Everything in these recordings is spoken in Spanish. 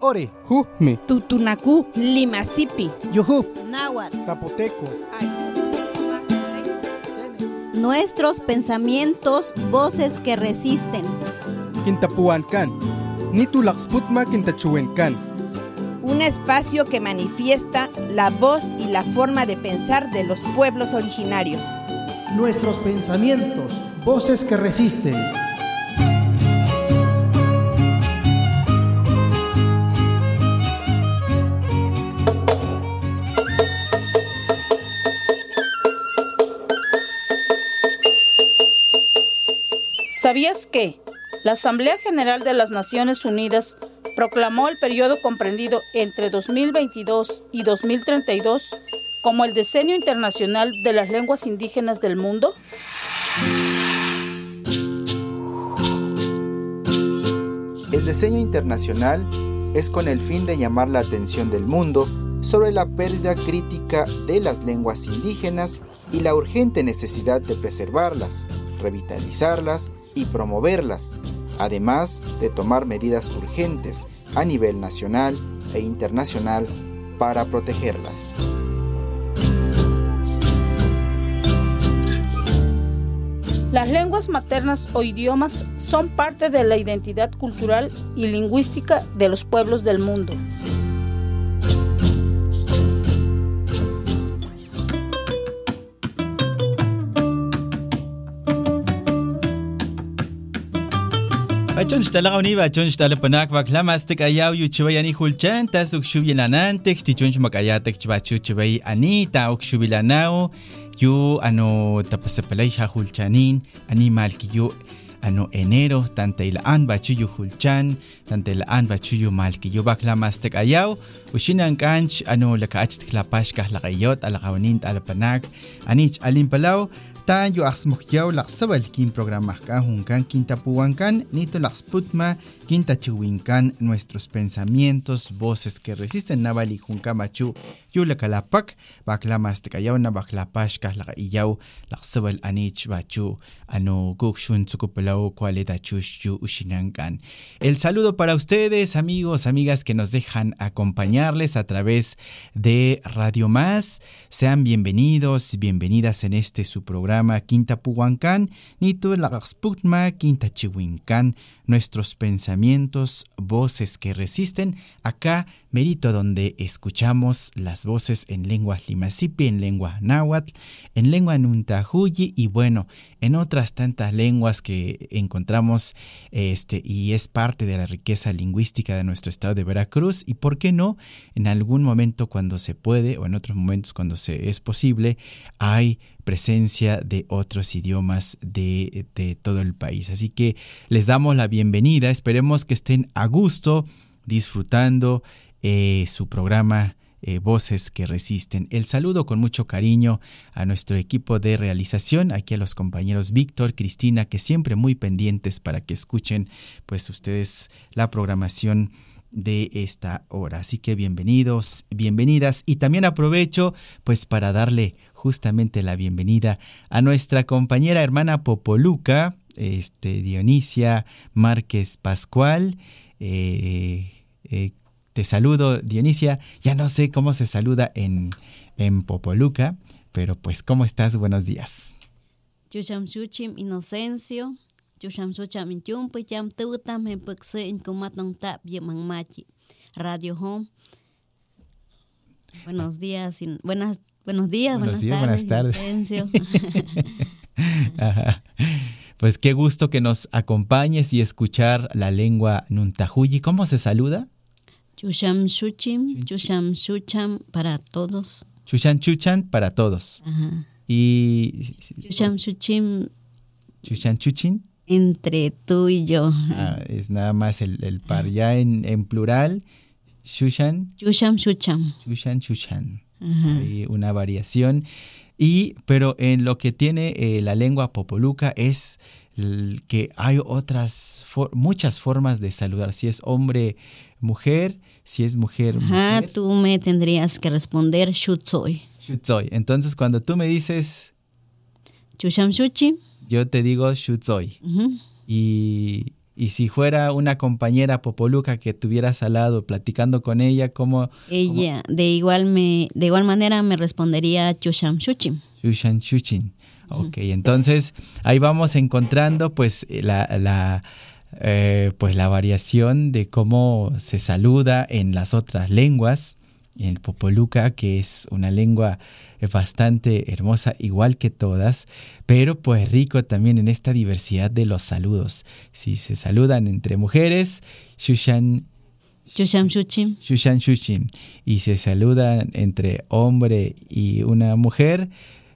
Ore, Jujme, Tutunacu, Limasipi, Yuhu, Náhuatl, Zapoteco. Nuestros pensamientos, voces que resisten. Quintapuancan. Nitu Laxputma Quintachuencan. un espacio que manifiesta la voz y la forma de pensar de los pueblos originarios. Nuestros pensamientos, voces que resisten. ¿Sabías que la Asamblea General de las Naciones Unidas proclamó el periodo comprendido entre 2022 y 2032 como el Decenio Internacional de las Lenguas Indígenas del Mundo? El diseño internacional es con el fin de llamar la atención del mundo sobre la pérdida crítica de las lenguas indígenas y la urgente necesidad de preservarlas, revitalizarlas y promoverlas, además de tomar medidas urgentes a nivel nacional e internacional para protegerlas. Las lenguas maternas o idiomas son parte de la identidad cultural y lingüística de los pueblos del mundo. Pachon xtalaqa univa chon xtalapanak baklamas tekayaw yuchibay ani julchantas ukxubilanantej tichon xmakayatek chbachu chibay anita ukxubilanaw yu ano tapasapalay ani animalki yu ano enero tantailaan bachu yu julchan an bachu yu malki yu baklamastek ayaw uxinan kanch ano lakaach tklapax kahlaqayot alaqawanin talapanak anich alimpalaw tan yu axmokyaw laqsabal kin programah kan junkan kintapuwankan nito laqsputma kintachiwinkan nuestros pensamientos voces que resisten navali junkan machu anich ano gukshun el saludo para ustedes amigos amigas que nos dejan acompañarles a través de Radio Más. Sean bienvenidos bienvenidas en este su programa Quinta Puhuancán, Nito Lagasputma, Quinta Chihuincán, nuestros pensamientos, voces que resisten, acá Merito donde escuchamos las voces en lengua limasipi, en lengua náhuatl, en lengua nuntahuyi y bueno, en otras tantas lenguas que encontramos este y es parte de la riqueza lingüística de nuestro estado de Veracruz y por qué no, en algún momento cuando se puede o en otros momentos cuando se es posible, hay presencia de otros idiomas de, de todo el país. Así que les damos la bienvenida, esperemos que estén a gusto disfrutando eh, su programa eh, Voces que Resisten. El saludo con mucho cariño a nuestro equipo de realización, aquí a los compañeros Víctor, Cristina, que siempre muy pendientes para que escuchen pues ustedes la programación de esta hora. Así que bienvenidos, bienvenidas y también aprovecho pues para darle justamente la bienvenida a nuestra compañera hermana Popoluca, este Dionisia Márquez Pascual. Eh, eh, te saludo, Dionisia. Ya no sé cómo se saluda en, en Popoluca, pero pues, ¿cómo estás? Buenos días. Chuchamchuchim Inocencio, Chuchamchucham Inchumpa, Cham Tutam, Hempekse, Incomatong Tap, Yemangmachi, Radio Home. Buenos días, buenas, buenos días, Buenos buenas días, buenas tardes, tardes. Inocencio. Ajá. Pues qué gusto que nos acompañes y escuchar la lengua Nuntahuyi. ¿Cómo se saluda? Chuchamchuchim, Chuchamchucham para todos. Chushan Chuchan para todos. Ajá. Y Chuchamchuchim Chushan Chuchin entre tú y yo. ah, es nada más el, el par. Ya en, en plural, Shushan, Chuchamchucham. Chushan, Chushan. Ajá. Hay una variación. Y, pero en lo que tiene eh, la lengua popoluca es que hay otras, for- muchas formas de saludar. Si es hombre, mujer, si es mujer, Ajá, mujer. tú me tendrías que responder Shutsoy. Shutsoy. Entonces, cuando tú me dices, Chushamchuchim. yo te digo Shutsoy. Ujú. Y, Y si fuera una compañera popoluca que tuvieras al lado platicando con ella, ¿cómo? Ella de igual me de igual manera me respondería Chusham Shuchim. Shushan Shuchin. Ok, entonces ahí vamos encontrando pues la, la, eh, pues la variación de cómo se saluda en las otras lenguas, en el Popoluca, que es una lengua bastante hermosa, igual que todas, pero pues rico también en esta diversidad de los saludos. Si se saludan entre mujeres, Shushan Chusham Shuchim. Shushan Shushin, y se saludan entre hombre y una mujer,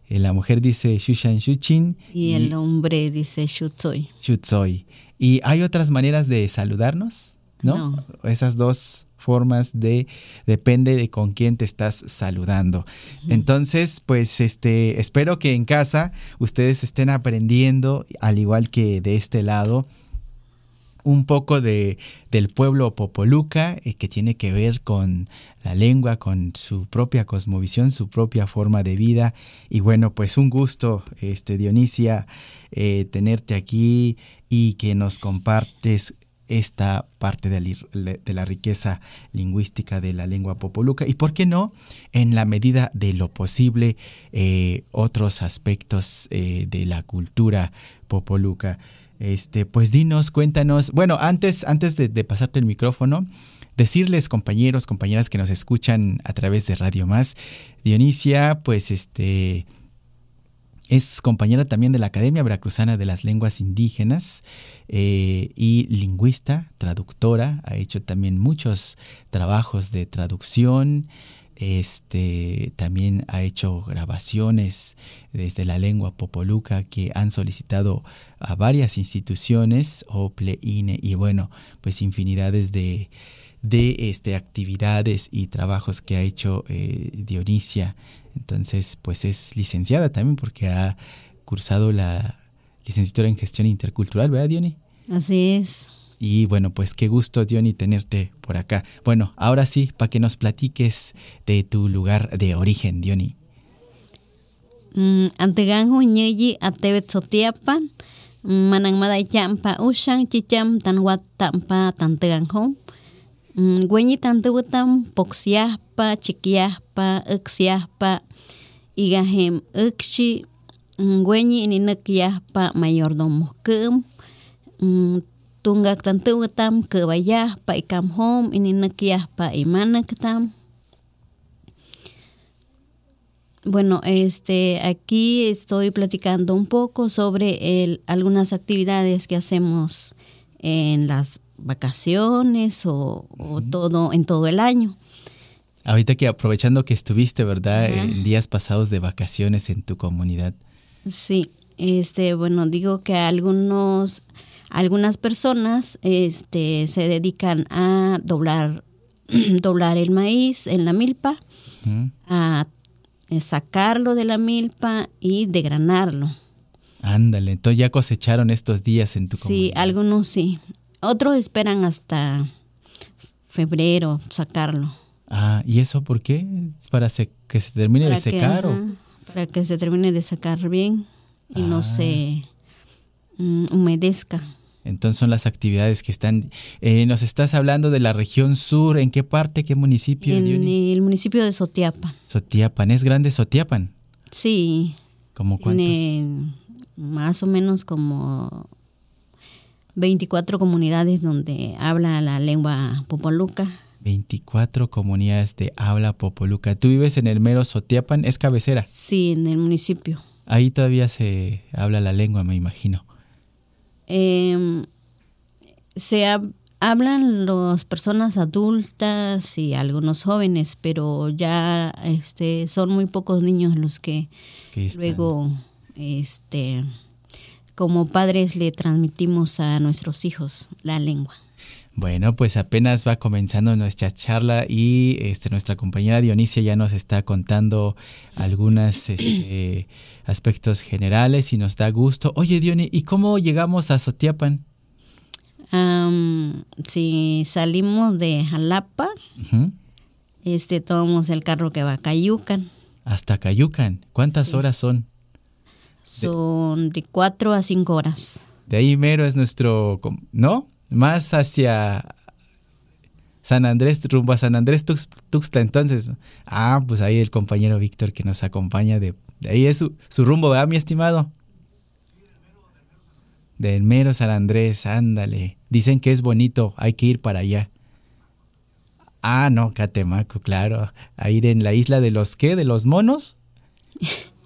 eh, la mujer dice Shushan Shuchin Y el hombre dice Shutsoy. Shutsoi. Y hay otras maneras de saludarnos, ¿no? No. Esas dos formas de depende de con quién te estás saludando. Entonces, pues este espero que en casa ustedes estén aprendiendo al igual que de este lado un poco de, del pueblo Popoluca, eh, que tiene que ver con la lengua, con su propia cosmovisión, su propia forma de vida. Y bueno, pues un gusto, este, Dionisia, eh, tenerte aquí y que nos compartes esta parte de la, riqueza lingüística de la lengua popoluca y, ¿por qué no?, en la medida de lo posible, eh, otros aspectos eh, de la cultura popoluca. Este, pues dinos, cuéntanos. Bueno, antes, antes de, de, pasarte el micrófono, decirles, compañeros, compañeras que nos escuchan a través de Radio Más, Dionisia, pues este es compañera también de la Academia Veracruzana de las Lenguas Indígenas eh, y lingüista, traductora, ha hecho también muchos trabajos de traducción, este, también ha hecho grabaciones desde la lengua popoluca que han solicitado a varias instituciones, OPLE, INE y bueno, pues infinidades de, de este, actividades y trabajos que ha hecho eh, Dionisia. Entonces, pues es licenciada también porque ha cursado la licenciatura en gestión intercultural, ¿verdad, Diony? Así es. Y bueno, pues qué gusto, Diony, tenerte por acá. Bueno, ahora sí, para que nos platiques de tu lugar de origen, Diony. Mm, Anteganjo ñeyi atebet sotiapan, manang maday champa ushan chicham tanwat tampa tanteganjo. Güeñi tantebutam poxiaspa, chiquiaspa, uxiaspa, igahem uxi, güeñi ininukyaspa mayordomo kum, tungak tantebutam kebayaspa ikam hom ininukyaspa imanaktam. Bueno, este, aquí estoy platicando un poco sobre el, algunas actividades que hacemos en las vacaciones o, o todo en todo el año. Ahorita que aprovechando que estuviste, ¿verdad? En días pasados de vacaciones en tu comunidad. Sí, este, bueno, digo que algunos, algunas personas, este, se dedican a doblar, doblar el maíz en la milpa, uh -huh. a sacarlo de la milpa y degranarlo. Ándale, entonces ya cosecharon estos días en tu sí, comunidad. Sí, algunos sí. Otros esperan hasta febrero sacarlo. Ah, ¿y eso por qué? ¿Para se, que se termine para de secar? Que, o? Ajá, para que se termine de secar bien y ah. no se um, humedezca. Entonces son las actividades que están... Eh, nos estás hablando de la región sur, ¿en qué parte, qué municipio? En Yuni? el municipio de Sotiapan. Sotiapan, ¿es grande Sotiapan? Sí. ¿Cómo cuántos? Tiene más o menos como 24 comunidades donde habla la lengua popoluca. 24 comunidades de habla popoluca. ¿Tú vives en el mero Sotiapan? ¿Es cabecera? Sí, en el municipio. Ahí todavía se habla la lengua, me imagino. Eh, se ha, hablan las personas adultas y algunos jóvenes, pero ya este, son muy pocos niños los que, que luego, este, como padres, le transmitimos a nuestros hijos la lengua. Bueno, pues apenas va comenzando nuestra charla y este, nuestra compañera Dionisia ya nos está contando algunos este, aspectos generales y nos da gusto. Oye, Diony, ¿y cómo llegamos a Sotiapan? Um, si salimos de Jalapa, uh -huh. este, tomamos el carro que va a Cayucan. Hasta Cayucan. ¿Cuántas sí. horas son? Son de cuatro a cinco horas. De ahí mero es nuestro, ¿no? Más hacia San Andrés, rumbo a San Andrés Tuxtla. Entonces, ah, pues ahí el compañero Víctor que nos acompaña de, ahí es su, su rumbo, ¿verdad, mi estimado? Del mero San Andrés, ándale. Dicen que es bonito, hay que ir para allá. Ah, no, Catemaco, claro. A ir en la isla de los qué, de los monos,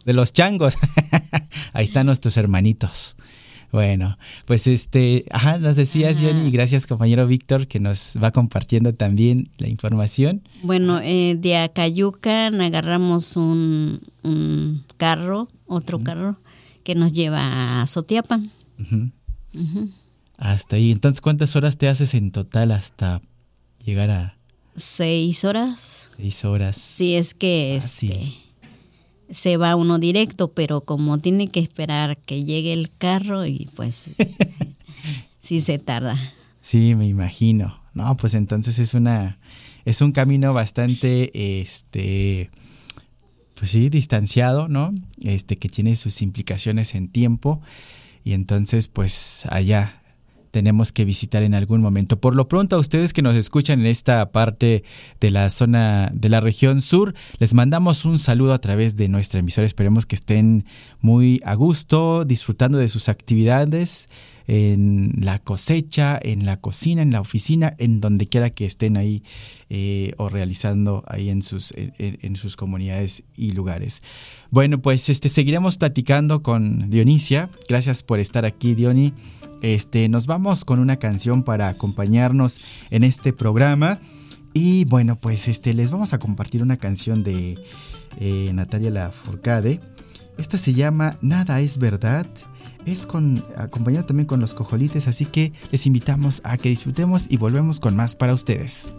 de los changos. Ahí están nuestros hermanitos. Bueno, pues este, ajá, nos decías, Johnny, y gracias compañero Víctor que nos va compartiendo también la información. Bueno, eh, de Acayucan agarramos un, carro, otro carro, que nos lleva a Sotiapan. Hasta ahí. Entonces, ¿cuántas horas te haces en total hasta llegar a, seis horas. Seis horas. Sí, es que este, se va uno directo, pero como tiene que esperar que llegue el carro y pues sí se tarda. Sí, me imagino. No, pues entonces es una es un camino bastante este pues sí, distanciado, ¿no? Este que tiene sus implicaciones en tiempo y entonces pues allá tenemos que visitar en algún momento. Por lo pronto, a ustedes que nos escuchan en esta parte de la zona de la región sur, les mandamos un saludo a través de nuestra emisora. Esperemos que estén muy a gusto, disfrutando de sus actividades en la cosecha, en la cocina, en la oficina, en donde quiera que estén ahí eh, o realizando ahí en sus, en, sus comunidades y lugares. Bueno, pues este seguiremos platicando con Dionisia. Gracias por estar aquí, Diony. Este, nos vamos con una canción para acompañarnos en este programa. Y bueno, pues este, les vamos a compartir una canción de eh, Natalia Lafourcade. Esta se llama Nada es verdad. Es acompañado también con los cojolites, así que les invitamos a que disfrutemos y volvemos con más para ustedes.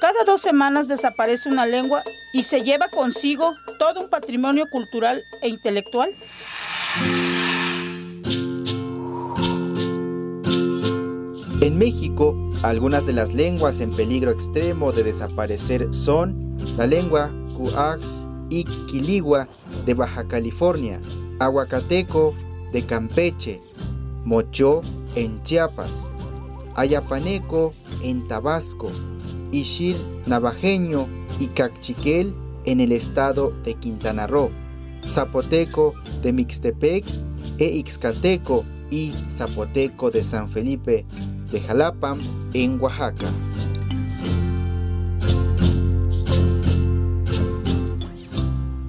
Cada dos semanas desaparece una lengua y se lleva consigo todo un patrimonio cultural e intelectual. En México, algunas de las lenguas en peligro extremo de desaparecer son la lengua Cuaj y Quiligua de Baja California, Aguacateco de Campeche, Mochó en Chiapas, Ayapaneco en Tabasco, Ishil Navajeño y Cachiquel en el estado de Quintana Roo, Zapoteco de Mixtepec e Ixcateco y Zapoteco de San Felipe de Jalapa en Oaxaca.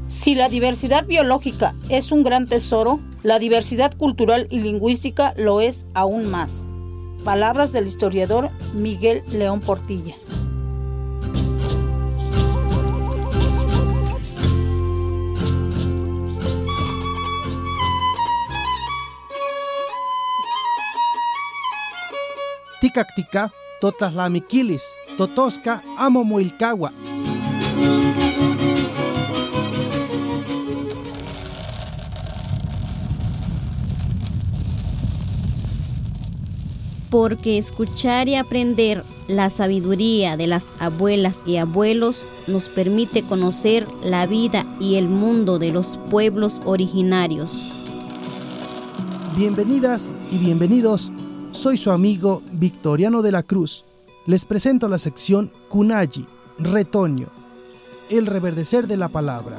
Si la diversidad biológica es un gran tesoro, la diversidad cultural y lingüística lo es aún más. Palabras del historiador Miguel León Portilla. Ticactica, totaslamiquilis, totosca, amo muilcagua. porque escuchar y aprender la sabiduría de las abuelas y abuelos nos permite conocer la vida y el mundo de los pueblos originarios. Bienvenidas y bienvenidos, soy su amigo Victoriano de la Cruz. Les presento la sección Kunayi, retoño, el reverdecer de la palabra.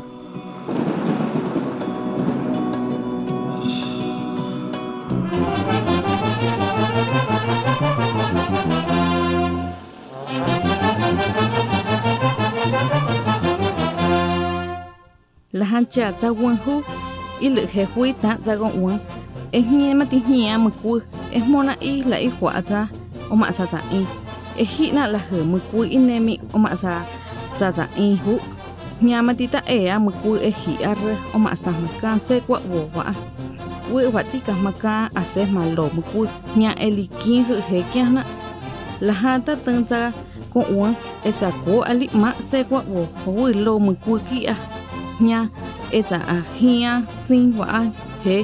la hancha za wan hu i le he hui ta ku e mona i la i hwa ta o ma sa i. E hi na la he mu ku i ne mi, o ma sa sa za i hu. Nya ma ti ta e a mu ku e hi ar o ma sa ma kan se kwa wo wa we wa ti ka ma ka a se ma lo mu ku nya e li kin hu he kya na. La ha ta tang za ko wa e za ko ali ma se kwa wo wo lo mu ku ki a. Nya e eza a hia sin wa a, he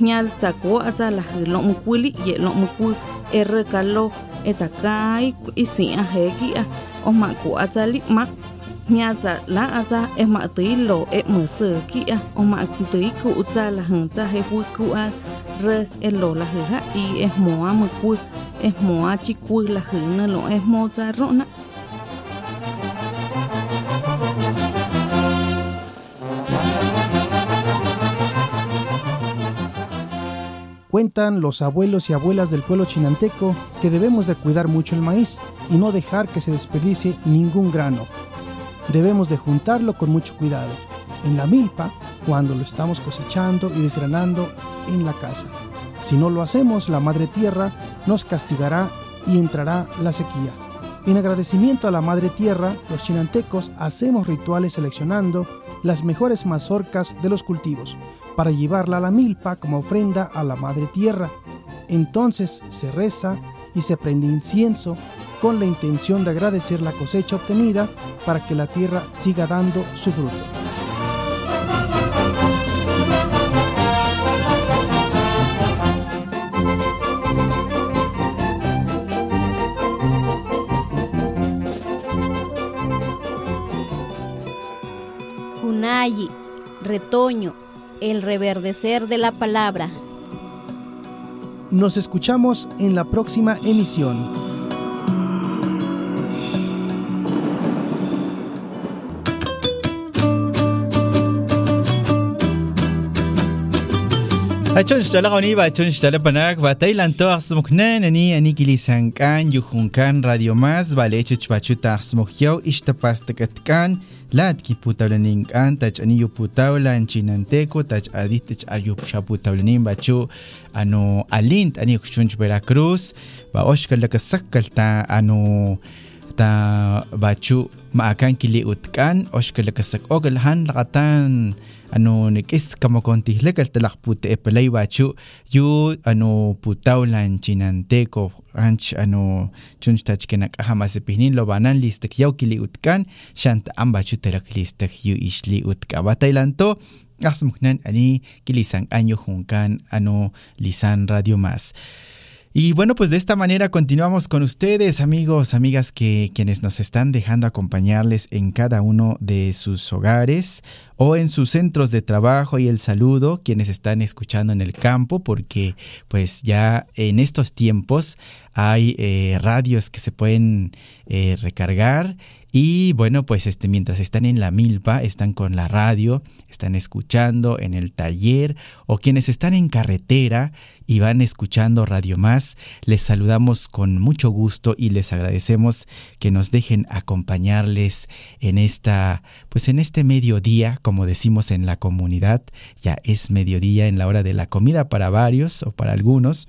nya za ko a za la lo mu kwili ye lo mu ku e re ka lo eza kai i si a he ki a o ma ko a za li ma nya za la a za e ma ti lo e mo se ki a o ma ti ku za la han za he hu ku a re e lo la he ha i e mo a mu ku e mo a chi ku la he na lo e mo za Los abuelos y abuelas del pueblo chinanteco que debemos de cuidar mucho el maíz y no dejar que se desperdicie ningún grano. Debemos de juntarlo con mucho cuidado en la milpa cuando lo estamos cosechando y desgranando en la casa. Si no lo hacemos, la madre tierra nos castigará y entrará la sequía. En agradecimiento a la madre tierra, los chinantecos hacemos rituales seleccionando las mejores mazorcas de los cultivos para llevarla a la milpa como ofrenda a la madre tierra. Entonces se reza y se prende incienso con la intención de agradecer la cosecha obtenida para que la tierra siga dando su fruto. El reverdecer de la palabra. Nos escuchamos en la próxima emisión. Achon xtala goni ba achon xtala panak ba Thailand to axmoknan ani ani kilisankan yujunkan radio más ba lechech bachuta axmokyo ixtapastakatkan lat kiputawlaninkan tach ani yuputawlan chinanteko tach aditech ayupxaputawlanin bachu ano alint ani xuchunch Veracruz ba oxkalakasakkal ta ano ta bachu maakan kiliutkan oxkalakasak ogalhan lakatan ano nekis kamakontihlek altelaj puteepelay wachu yu ano putaulan chinanteko anch ano chunchtachkenak ahamasepihnin lo banan listek yaw kiliutkan xanta ambachu telak listek yu ixliutka batailanto asmuknan ani kilisan año junkan ano lisan radio más y bueno, pues de esta manera continuamos con ustedes, amigos, amigas, que quienes nos están dejando acompañarles en cada uno de sus hogares o en sus centros de trabajo y el saludo, quienes están escuchando en el campo, porque pues ya en estos tiempos hay eh, radios que se pueden eh, recargar y bueno, pues este, mientras están en la milpa, están con la radio, están escuchando en el taller o quienes están en carretera y van escuchando Radio Más, les saludamos con mucho gusto y les agradecemos que nos dejen acompañarles en esta, pues en este mediodía, como decimos en la comunidad, ya es mediodía en la hora de la comida para varios o para algunos.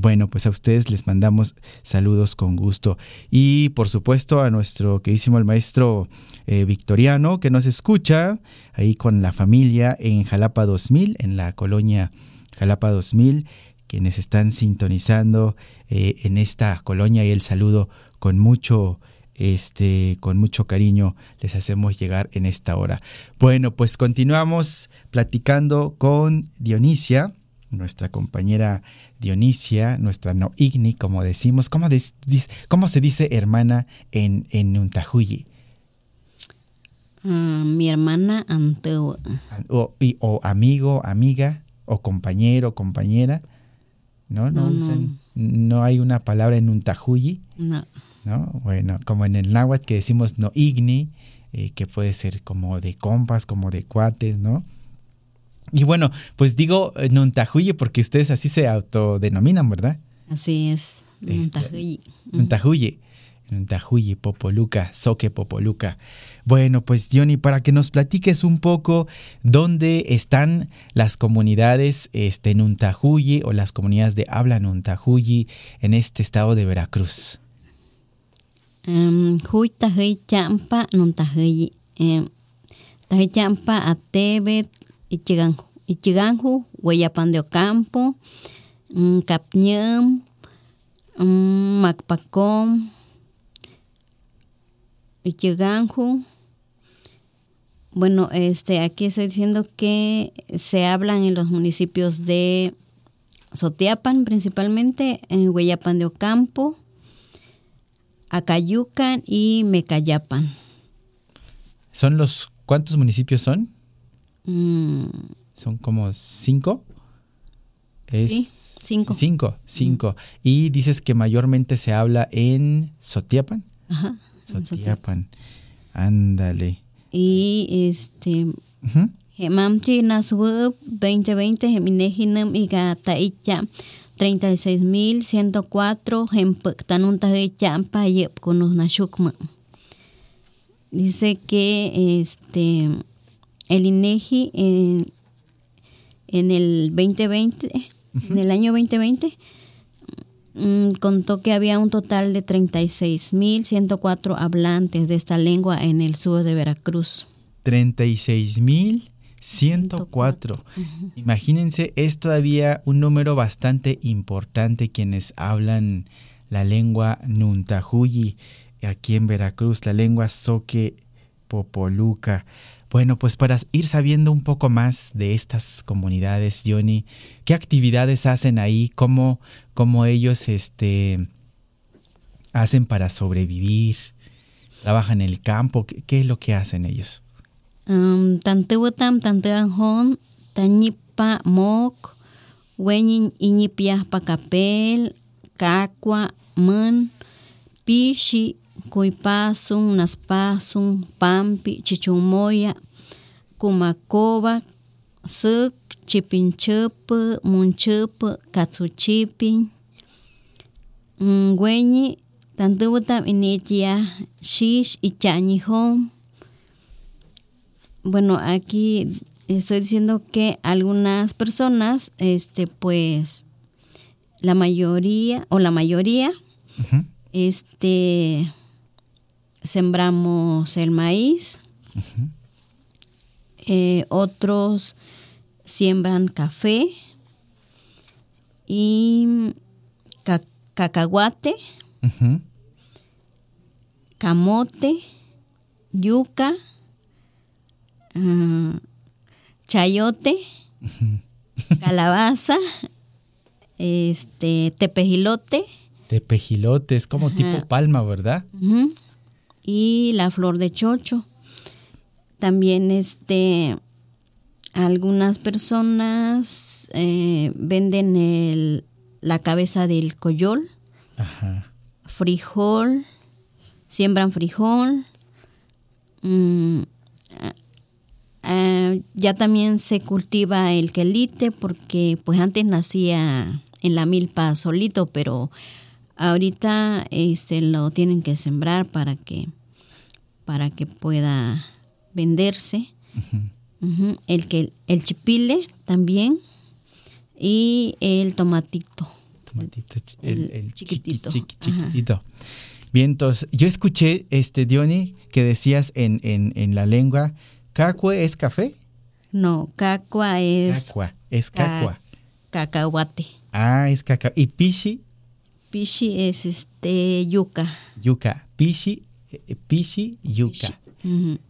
Bueno, pues a ustedes les mandamos saludos con gusto. Y por supuesto a nuestro queridísimo el maestro eh, Victoriano que nos escucha ahí con la familia en Jalapa 2000, en la colonia Jalapa 2000, quienes están sintonizando eh, en esta colonia y el saludo con mucho este, con mucho cariño les hacemos llegar en esta hora. Bueno, pues continuamos platicando con Dionisia, nuestra compañera Dionisia, nuestra no igni, como decimos. ¿Cómo, se dice hermana en, en Untahuyi? Uh, mi hermana Anteo. O, y, o, amigo, amiga, o compañero, compañera. ¿No? No, no, no. no hay una palabra en Untahuyi. No. ¿No? Bueno, como en el náhuatl que decimos no igni, eh, que puede ser como de compas, como de cuates, ¿no? Y bueno, pues digo Nuntahuye porque ustedes así se autodenominan, ¿verdad? Así es, Nuntahuye. Nuntahuye, Nuntahuye, Popoluca, Soque Popoluca. Bueno, pues Johnny, para que nos platiques un poco dónde están las comunidades este, o las comunidades de habla Nuntahuye en este estado de Veracruz. Huy Tahuy Champa, Nuntahuye. Um, Tahuy Champa, Atebet, Ichiganju, Hueyapan de Ocampo, um, Capñam, um, Macpacom, Ichiganju. Bueno, este, aquí estoy diciendo que se hablan en los municipios de Sotiapan, principalmente, en Hueyapan de Ocampo, Acayucan y Mecayapan. ¿Son los cuántos municipios son? Mm. Son como cinco. Es Sí, cinco. Cinco, cinco. Y dices que mayormente se habla en Sotiapan. Ajá. Sotiapan. Ándale. Y este Ujú. Hemamchi Nasweb 2020 Heminejinam y Gataicha 36.104 Hempectanunta de Champa Yep con los Nashukma. Dice que este el INEGI en, en el 2020, en el año 2020, mm, contó que había un total de 36.104 hablantes de esta lengua en el sur de Veracruz. 36.104. Imagínense, es todavía un número bastante importante quienes hablan la lengua Nuntahuyi aquí en Veracruz, la lengua Soque Popoluca. Bueno, pues para ir sabiendo un poco más de estas comunidades, Johnny, ¿qué actividades hacen ahí? ¿Cómo, cómo ellos este, hacen para sobrevivir? ¿Trabajan en el campo? ¿Qué, es lo que hacen ellos? Tantehuatam, Tanteanjon, Tañipa Mok, Weñin Man, Pishi, Cuipasun, Naspasun, Pampi, Chichumoya, Kumakoba, Suk, Chipinchup, Munchup, Katsuchipin, Ngüeñi, Tantehuatam Initia, Shish y Chañijón. Bueno, aquí estoy diciendo que algunas personas, este, pues, la mayoría, o la mayoría, este, sembramos el maíz, eh, otros siembran café y ca- cacahuate, camote, yuca, ah, chayote, calabaza, este tepejilote. Tepejilote, es como tipo palma, ¿verdad? Y la flor de chocho. También este algunas personas eh, venden el, la cabeza del coyol, Ajá. frijol, siembran frijol. mm, ah, ah, ya también se cultiva el quelite porque pues antes nacía en la milpa solito, pero ahorita este lo tienen que sembrar para que para que pueda venderse. El que el chipile también y el tomatito. Tomatito, el, el el chiquitito. chiqui- chiqui- Ajá. chiquitito. Bien, entonces, yo escuché, este, Diony, que decías en, en, en la lengua, cacue es café. No, cacua es Cacua, es ca- cacua. cacahuate. Ah, es cacao. Y pishi, Pishi es este yuca. yuca. Pishi, eh, pishi, yuca.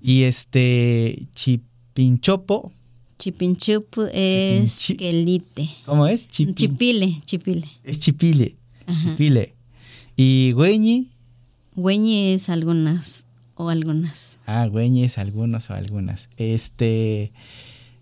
Y este, chipinchopo, Chipinchupu es Chipinchi- quelite. ¿cómo es? Chipin- Chipile, chipile. Es chipile, Ajá. chipile. Y güeñi, Güeñi es algunas o algunas. Ah, güeyes, algunos o algunas. Este,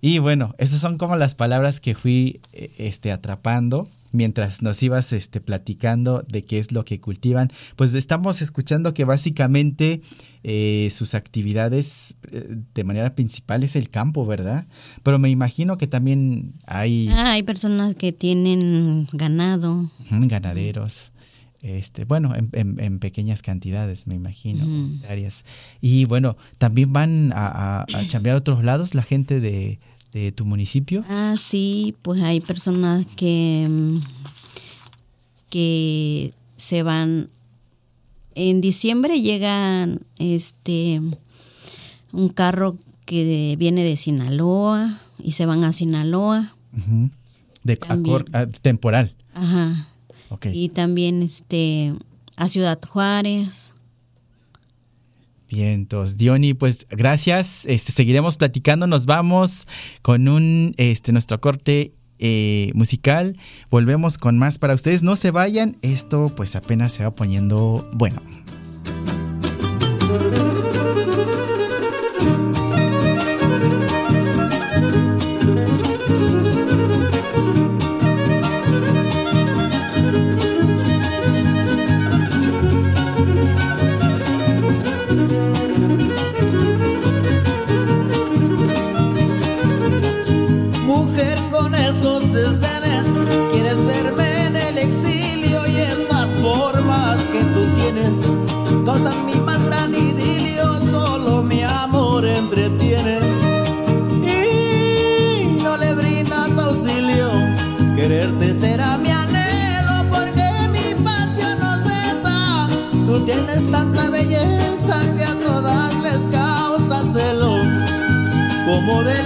y bueno, esas son como las palabras que fui eh, este, atrapando mientras nos ibas este, platicando de qué es lo que cultivan. Pues estamos escuchando que básicamente eh, sus actividades eh, de manera principal es el campo, ¿verdad? Pero me imagino que también hay Ah, hay personas que tienen ganado. ganaderos. Este, bueno, en, en- en pequeñas cantidades, me imagino. Y bueno, también van a, a, a chambear a otros lados la gente de, de tu municipio. Ah, sí, pues hay personas que, mm, que se van. En diciembre llegan este un carro que viene de Sinaloa y se van a Sinaloa. De También. temporal. Ajá. Ok. Y también este a Ciudad Juárez. Bien, entonces, Diony, pues gracias. Este, seguiremos platicando. Nos vamos con un este nuestro corte eh, musical. Volvemos con más para ustedes. No se vayan. Esto pues apenas se va poniendo bueno. Como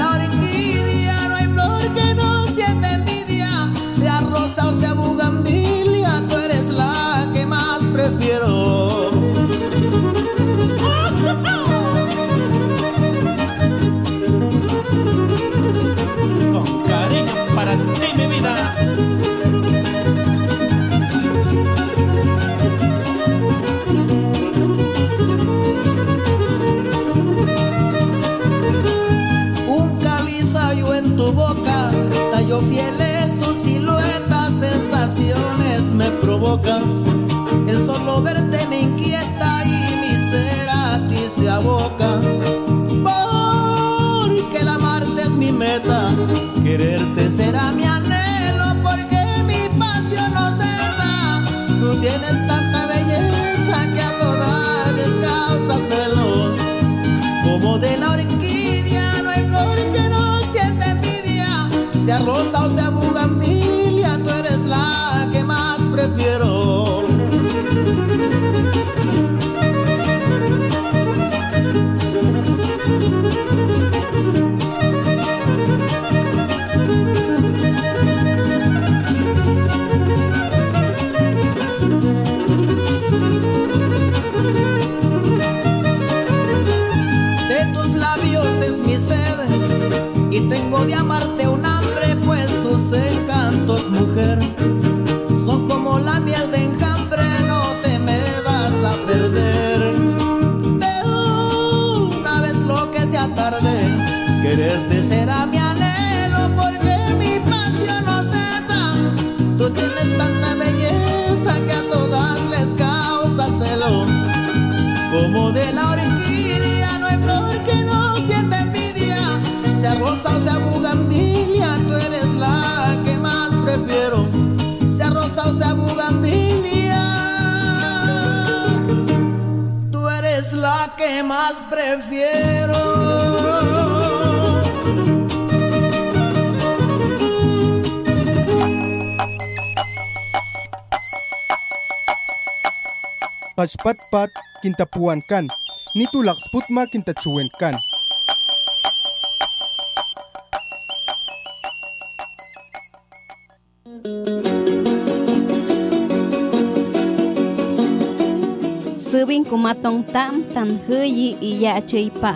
el solo verte me inquieta y mi ser a ti se aboca. Porque el amarte es mi meta quererte será mi anhelo porque mi pasión no cesa. Tú tienes tanta belleza que a todas les causa celos. Como de la orquídea no hay flor que no sienta envidia. Sea rosa o sea bugambilia apat kinta puan kan, nitulak putma kinta cuen. Sebing kumatong tam tan huyi iya cuy pa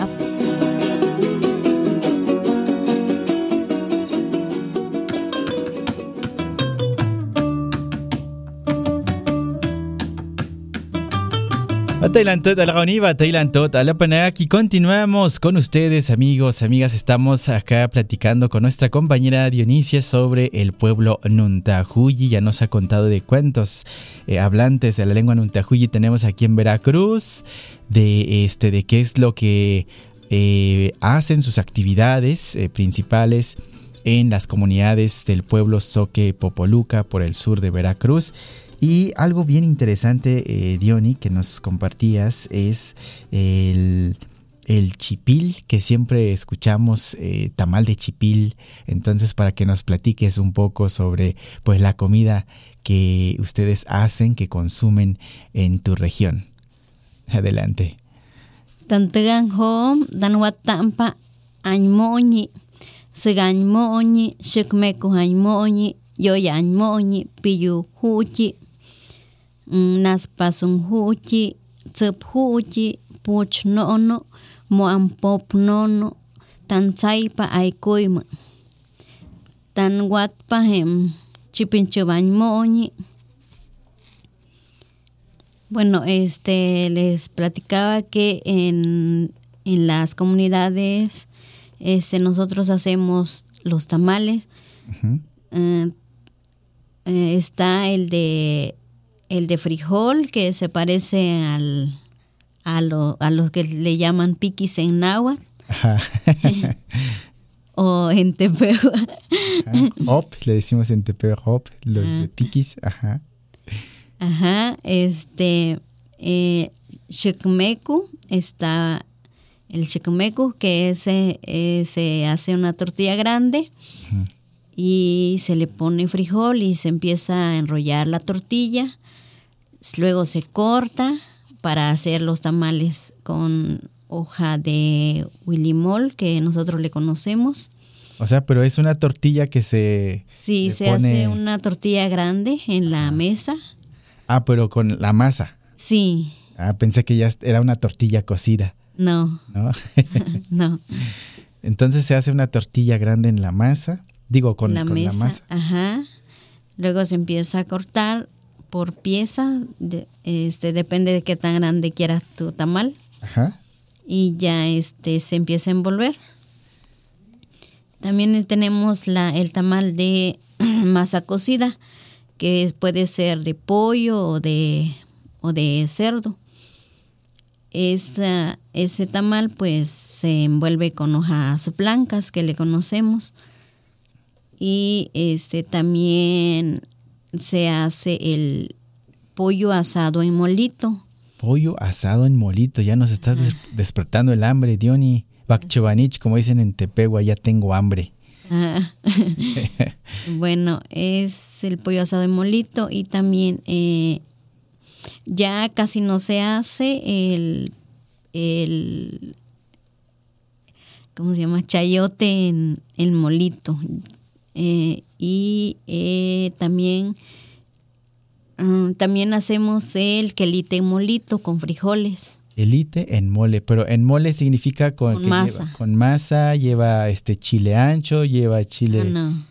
pap. Atailantot, Alagaoniva, Atailantot, Alapanak y continuamos con ustedes, amigos, amigas. Estamos acá platicando con nuestra compañera Dionisia sobre el pueblo Nuntajuyi. Ya nos ha contado de cuántos eh, hablantes de la lengua Nuntajuyi tenemos aquí en Veracruz, de este, de qué es lo que eh, hacen sus actividades eh, principales en las comunidades del pueblo Soque Popoluca por el sur de Veracruz. Y algo bien interesante, eh, Diony, que nos compartías es el, chipil, que siempre escuchamos eh, tamal de chipil. Entonces, para que nos platiques un poco sobre pues la comida que ustedes hacen, que consumen en tu región. Adelante. Tantegan dan piyu huchi, naspasum huchi, tsep huchi, puch nono, moam pop nono, tan tsaipa aikoima. Tan watpa hem chipinchebañmoñi. Bueno, este les platicaba que en, en las comunidades este, nosotros hacemos los tamales. Eh, eh, está el de el de frijol que se parece al a lo, a los que le llaman piquis en náhuatl o en tepeo. Hop, le decimos en Tepeo hop, los de piquis. Ajá. Ajá, este, eh, está el chicmecu, que ese, eh, se hace una tortilla grande y se le pone frijol y se empieza a enrollar la tortilla. Luego se corta para hacer los tamales con hoja de willimol, que nosotros le conocemos. O sea, pero es una tortilla que se... Sí, se pone- hace una tortilla grande en la mesa. Ah, pero con la masa. Sí, Ah, pensé que ya era una tortilla cocida, no, ¿no? no. Entonces se hace una tortilla grande en la masa, digo, con, la con mesa, la masa. ajá. Luego se empieza a cortar por pieza, de- este depende de qué tan grande quieras tu tamal Ajá. y ya este se empieza a envolver. También tenemos la el tamal de masa cocida, que puede ser de pollo o de o de cerdo. Esa- ese tamal pues se envuelve con hojas blancas que le conocemos y este también se hace el pollo asado en molito. Pollo asado en molito, ya nos estás des- despertando el hambre, Diony. Bakchevanich, como dicen en Tepegua, ya tengo hambre. Ah, bueno, es el pollo asado en molito y también eh, ya casi no se hace el, el ¿cómo se llama? Chayote en, en molito. Eh, y eh, también, ah, también hacemos el quelite en molito con frijoles. Elite en mole, pero en mole significa con, masa. Lleva, con masa, lleva este chile ancho, lleva chile. Ah, no,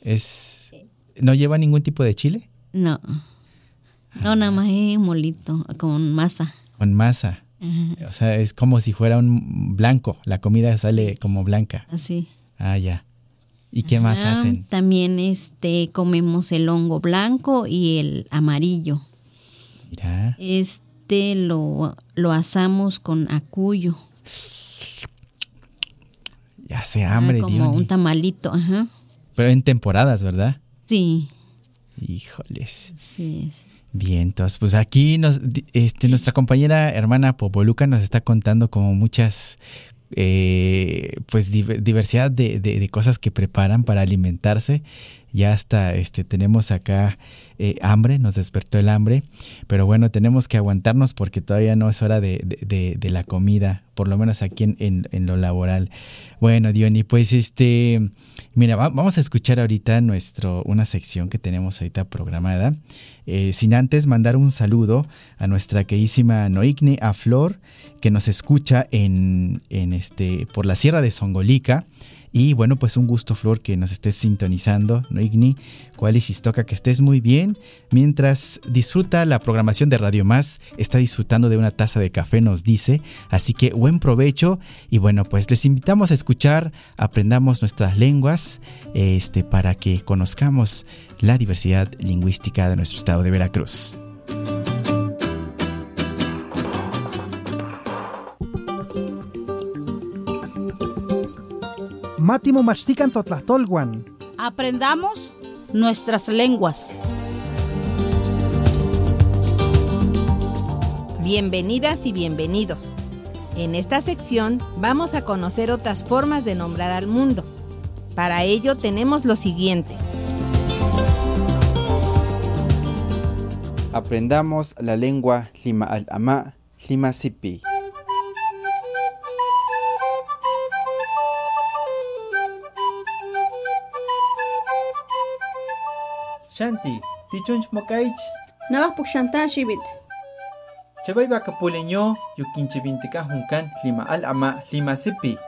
Es no lleva ningún tipo de chile no. No, nada más es molito con masa. con masa. Ajá, O sea, es como si fuera un blanco. La comida sale como blanca. así. Ah, ya. ¿Y qué más Ajá, hacen? También este comemos el hongo blanco y el amarillo. Mira. Este lo, lo asamos con acuyo. Ya Ah, hambre, como Diony. un tamalito, ajá. Pero en temporadas, ¿verdad? Sí, Híjoles. sí. sí. Bien, entonces, pues aquí nos, este, nuestra compañera hermana Popoluca nos está contando como muchas, eh, pues diver- diversidad de, de- de cosas que preparan para alimentarse. Ya hasta, este, tenemos acá eh, hambre, nos despertó el hambre, pero bueno, tenemos que aguantarnos porque todavía no es hora de, de- la comida, por lo menos aquí en, en- lo laboral. Bueno, Diony, pues este, mira, va- vamos a escuchar ahorita nuestro, una sección que tenemos ahorita programada. Eh, sin antes mandar un saludo a nuestra queridísima Noigni a Flor, que nos escucha en, en este, por la Sierra de Songolica. Y bueno, pues un gusto, Flor, que nos estés sintonizando, Noigni, cual y Shistoka, que estés muy bien. Mientras disfruta la programación de Radio Más, está disfrutando de una taza de café, nos dice. Así que buen provecho. Y bueno, pues les invitamos a escuchar, aprendamos nuestras lenguas, este, para que conozcamos la diversidad lingüística de nuestro estado de Veracruz. Mátimo mastican totlahtolwan. Aprendamos nuestras lenguas. Bienvenidas y bienvenidos. En esta sección vamos a conocer otras formas de nombrar al mundo. Para ello tenemos lo siguiente. Aprendamos la lengua Lima al Ama, Lima Sipi. Shanti, tichunch mokaich, Navas puxanta shibit. chabay bakapuleño, yukinche vintica juncan, lima al ama, lima sipi.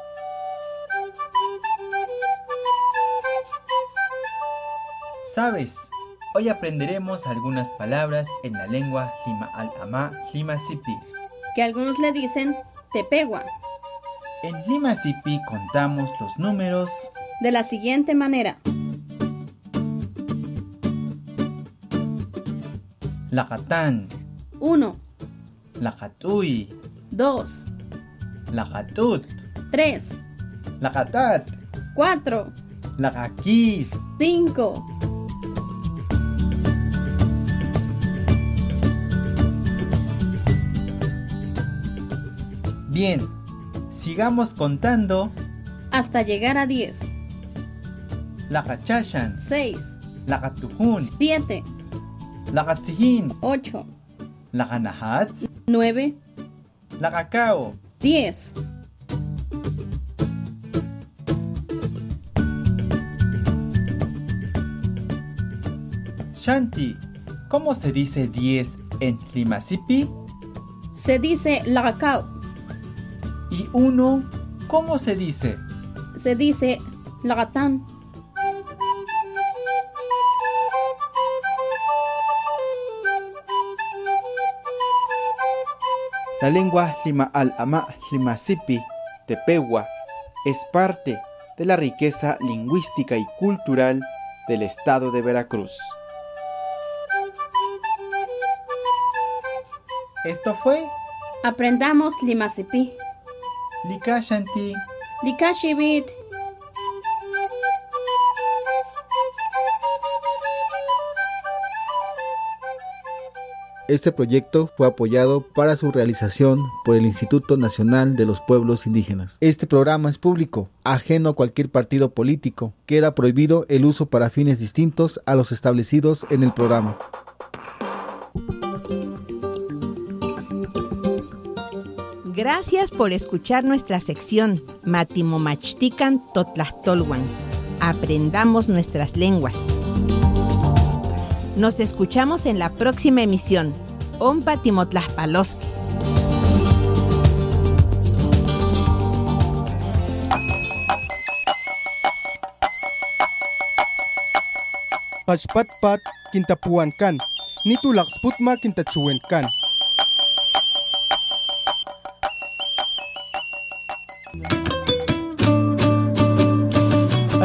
Sabes, hoy aprenderemos algunas palabras en la lengua lima al ama, lima sipi. Que algunos le dicen tepegua. En lima sipi contamos los números De la siguiente manera. Lacatán, 1, Lacatuy, 2, Lacatut, 3, Lacatat, 4, Lacaquis, 5. Bien, sigamos contando. Hasta llegar a 10. Lacachashan, 6, Lacatujun, 7, Lacatzihin, 8, Lacanahat, 9, Lacacao, 10. Shanti. ¿Cómo se dice 10 en Limasipi? Se dice lagacao. Y 1, ¿cómo se dice? Se dice lagatán. La lengua Lima al Ama, Lima Sipi, Tepehua, es parte de la riqueza lingüística y cultural del estado de Veracruz. Esto fue Aprendamos limasipi. Lika Shanti. Likashibit. Este proyecto fue apoyado para su realización por el Instituto Nacional de los Pueblos Indígenas. Este programa es público, ajeno a cualquier partido político. Queda prohibido el uso para fines distintos a los establecidos en el programa. Gracias por escuchar nuestra sección Matimomachtican Totlahtolwan. Aprendamos nuestras lenguas. Nos escuchamos en la próxima emisión. Ompa Timotlaspaloski. Pachpatpat kintapuan kan, nitulak sputma kintachuwen kan.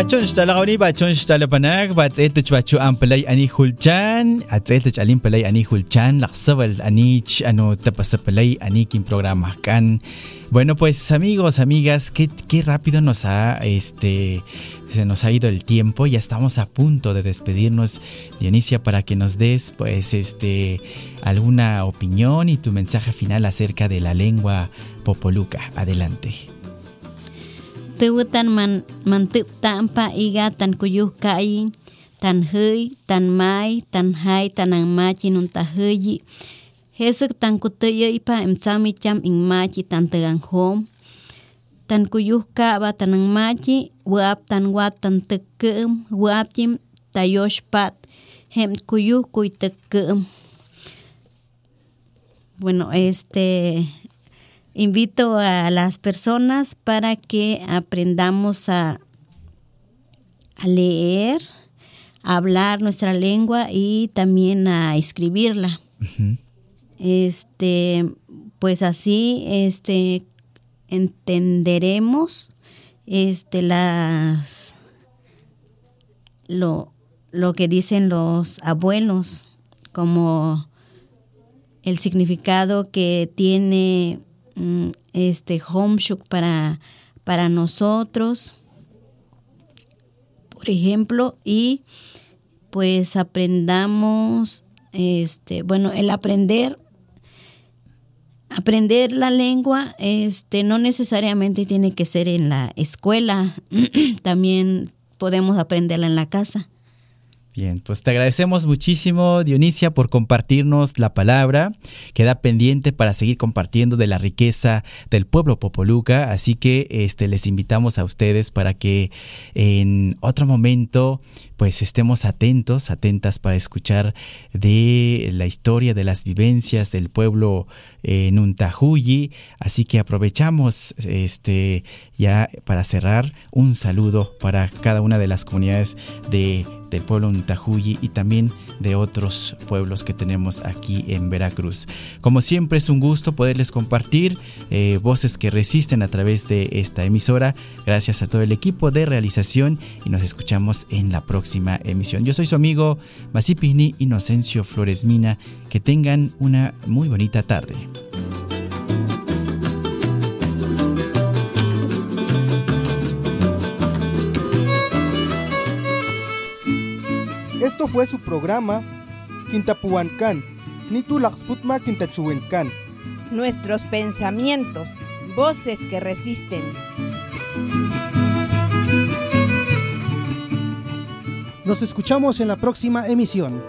Ba achon shtala panak ba tsetich ba chu ampalay ani hulchan at tsetich alin palay ani hulchan laksawal ani ch ano tapasapalay ani kin programa kan bueno pues amigos amigas qué, qué rápido nos ha este se nos ha ido el tiempo ya estamos a punto de despedirnos Dionisia para que nos des pues este alguna opinión y tu mensaje final acerca de la lengua popoluca. Adelante Tuwutan man mantup tampa iga tan kuyuh kai tan hơi tan mai tan hai tan nun ta tan ipa em chami cham ing machi tan tegang hom tan kuyuh ka ba tan ang machi wap tan wap tan tekem wap chim tayosh pat hem kuyuh kuy tekem bueno este invito a las personas para que aprendamos a, a leer, a hablar nuestra lengua y también a escribirla. Este, pues así, este, entenderemos, este, las, lo, lo que dicen los abuelos, como el significado que tiene este homeshuk para, para nosotros, por ejemplo, y pues aprendamos, este, bueno, el aprender, aprender la lengua, este, no necesariamente tiene que ser en la escuela, también podemos aprenderla en la casa. Bien, pues te agradecemos muchísimo, Dionisia, por compartirnos la palabra. Queda pendiente para seguir compartiendo de la riqueza del pueblo Popoluca, así que este, les invitamos a ustedes para que en otro momento pues estemos atentos, atentas para escuchar de la historia de las vivencias del pueblo en Nuntahuyi. Así que aprovechamos este ya para cerrar un saludo para cada una de las comunidades de del pueblo Ntajuyi y también de otros pueblos que tenemos aquí en Veracruz. Como siempre es un gusto poderles compartir eh, voces que resisten a través de esta emisora. Gracias a todo el equipo de realización y nos escuchamos en la próxima emisión. Yo soy su amigo Masipini Inocencio Flores Mina. Que tengan una muy bonita tarde. Esto fue su programa Quintapuancán, Nitulaxputma Quintachuencán. Nuestros pensamientos, voces que resisten. Nos escuchamos en la próxima emisión.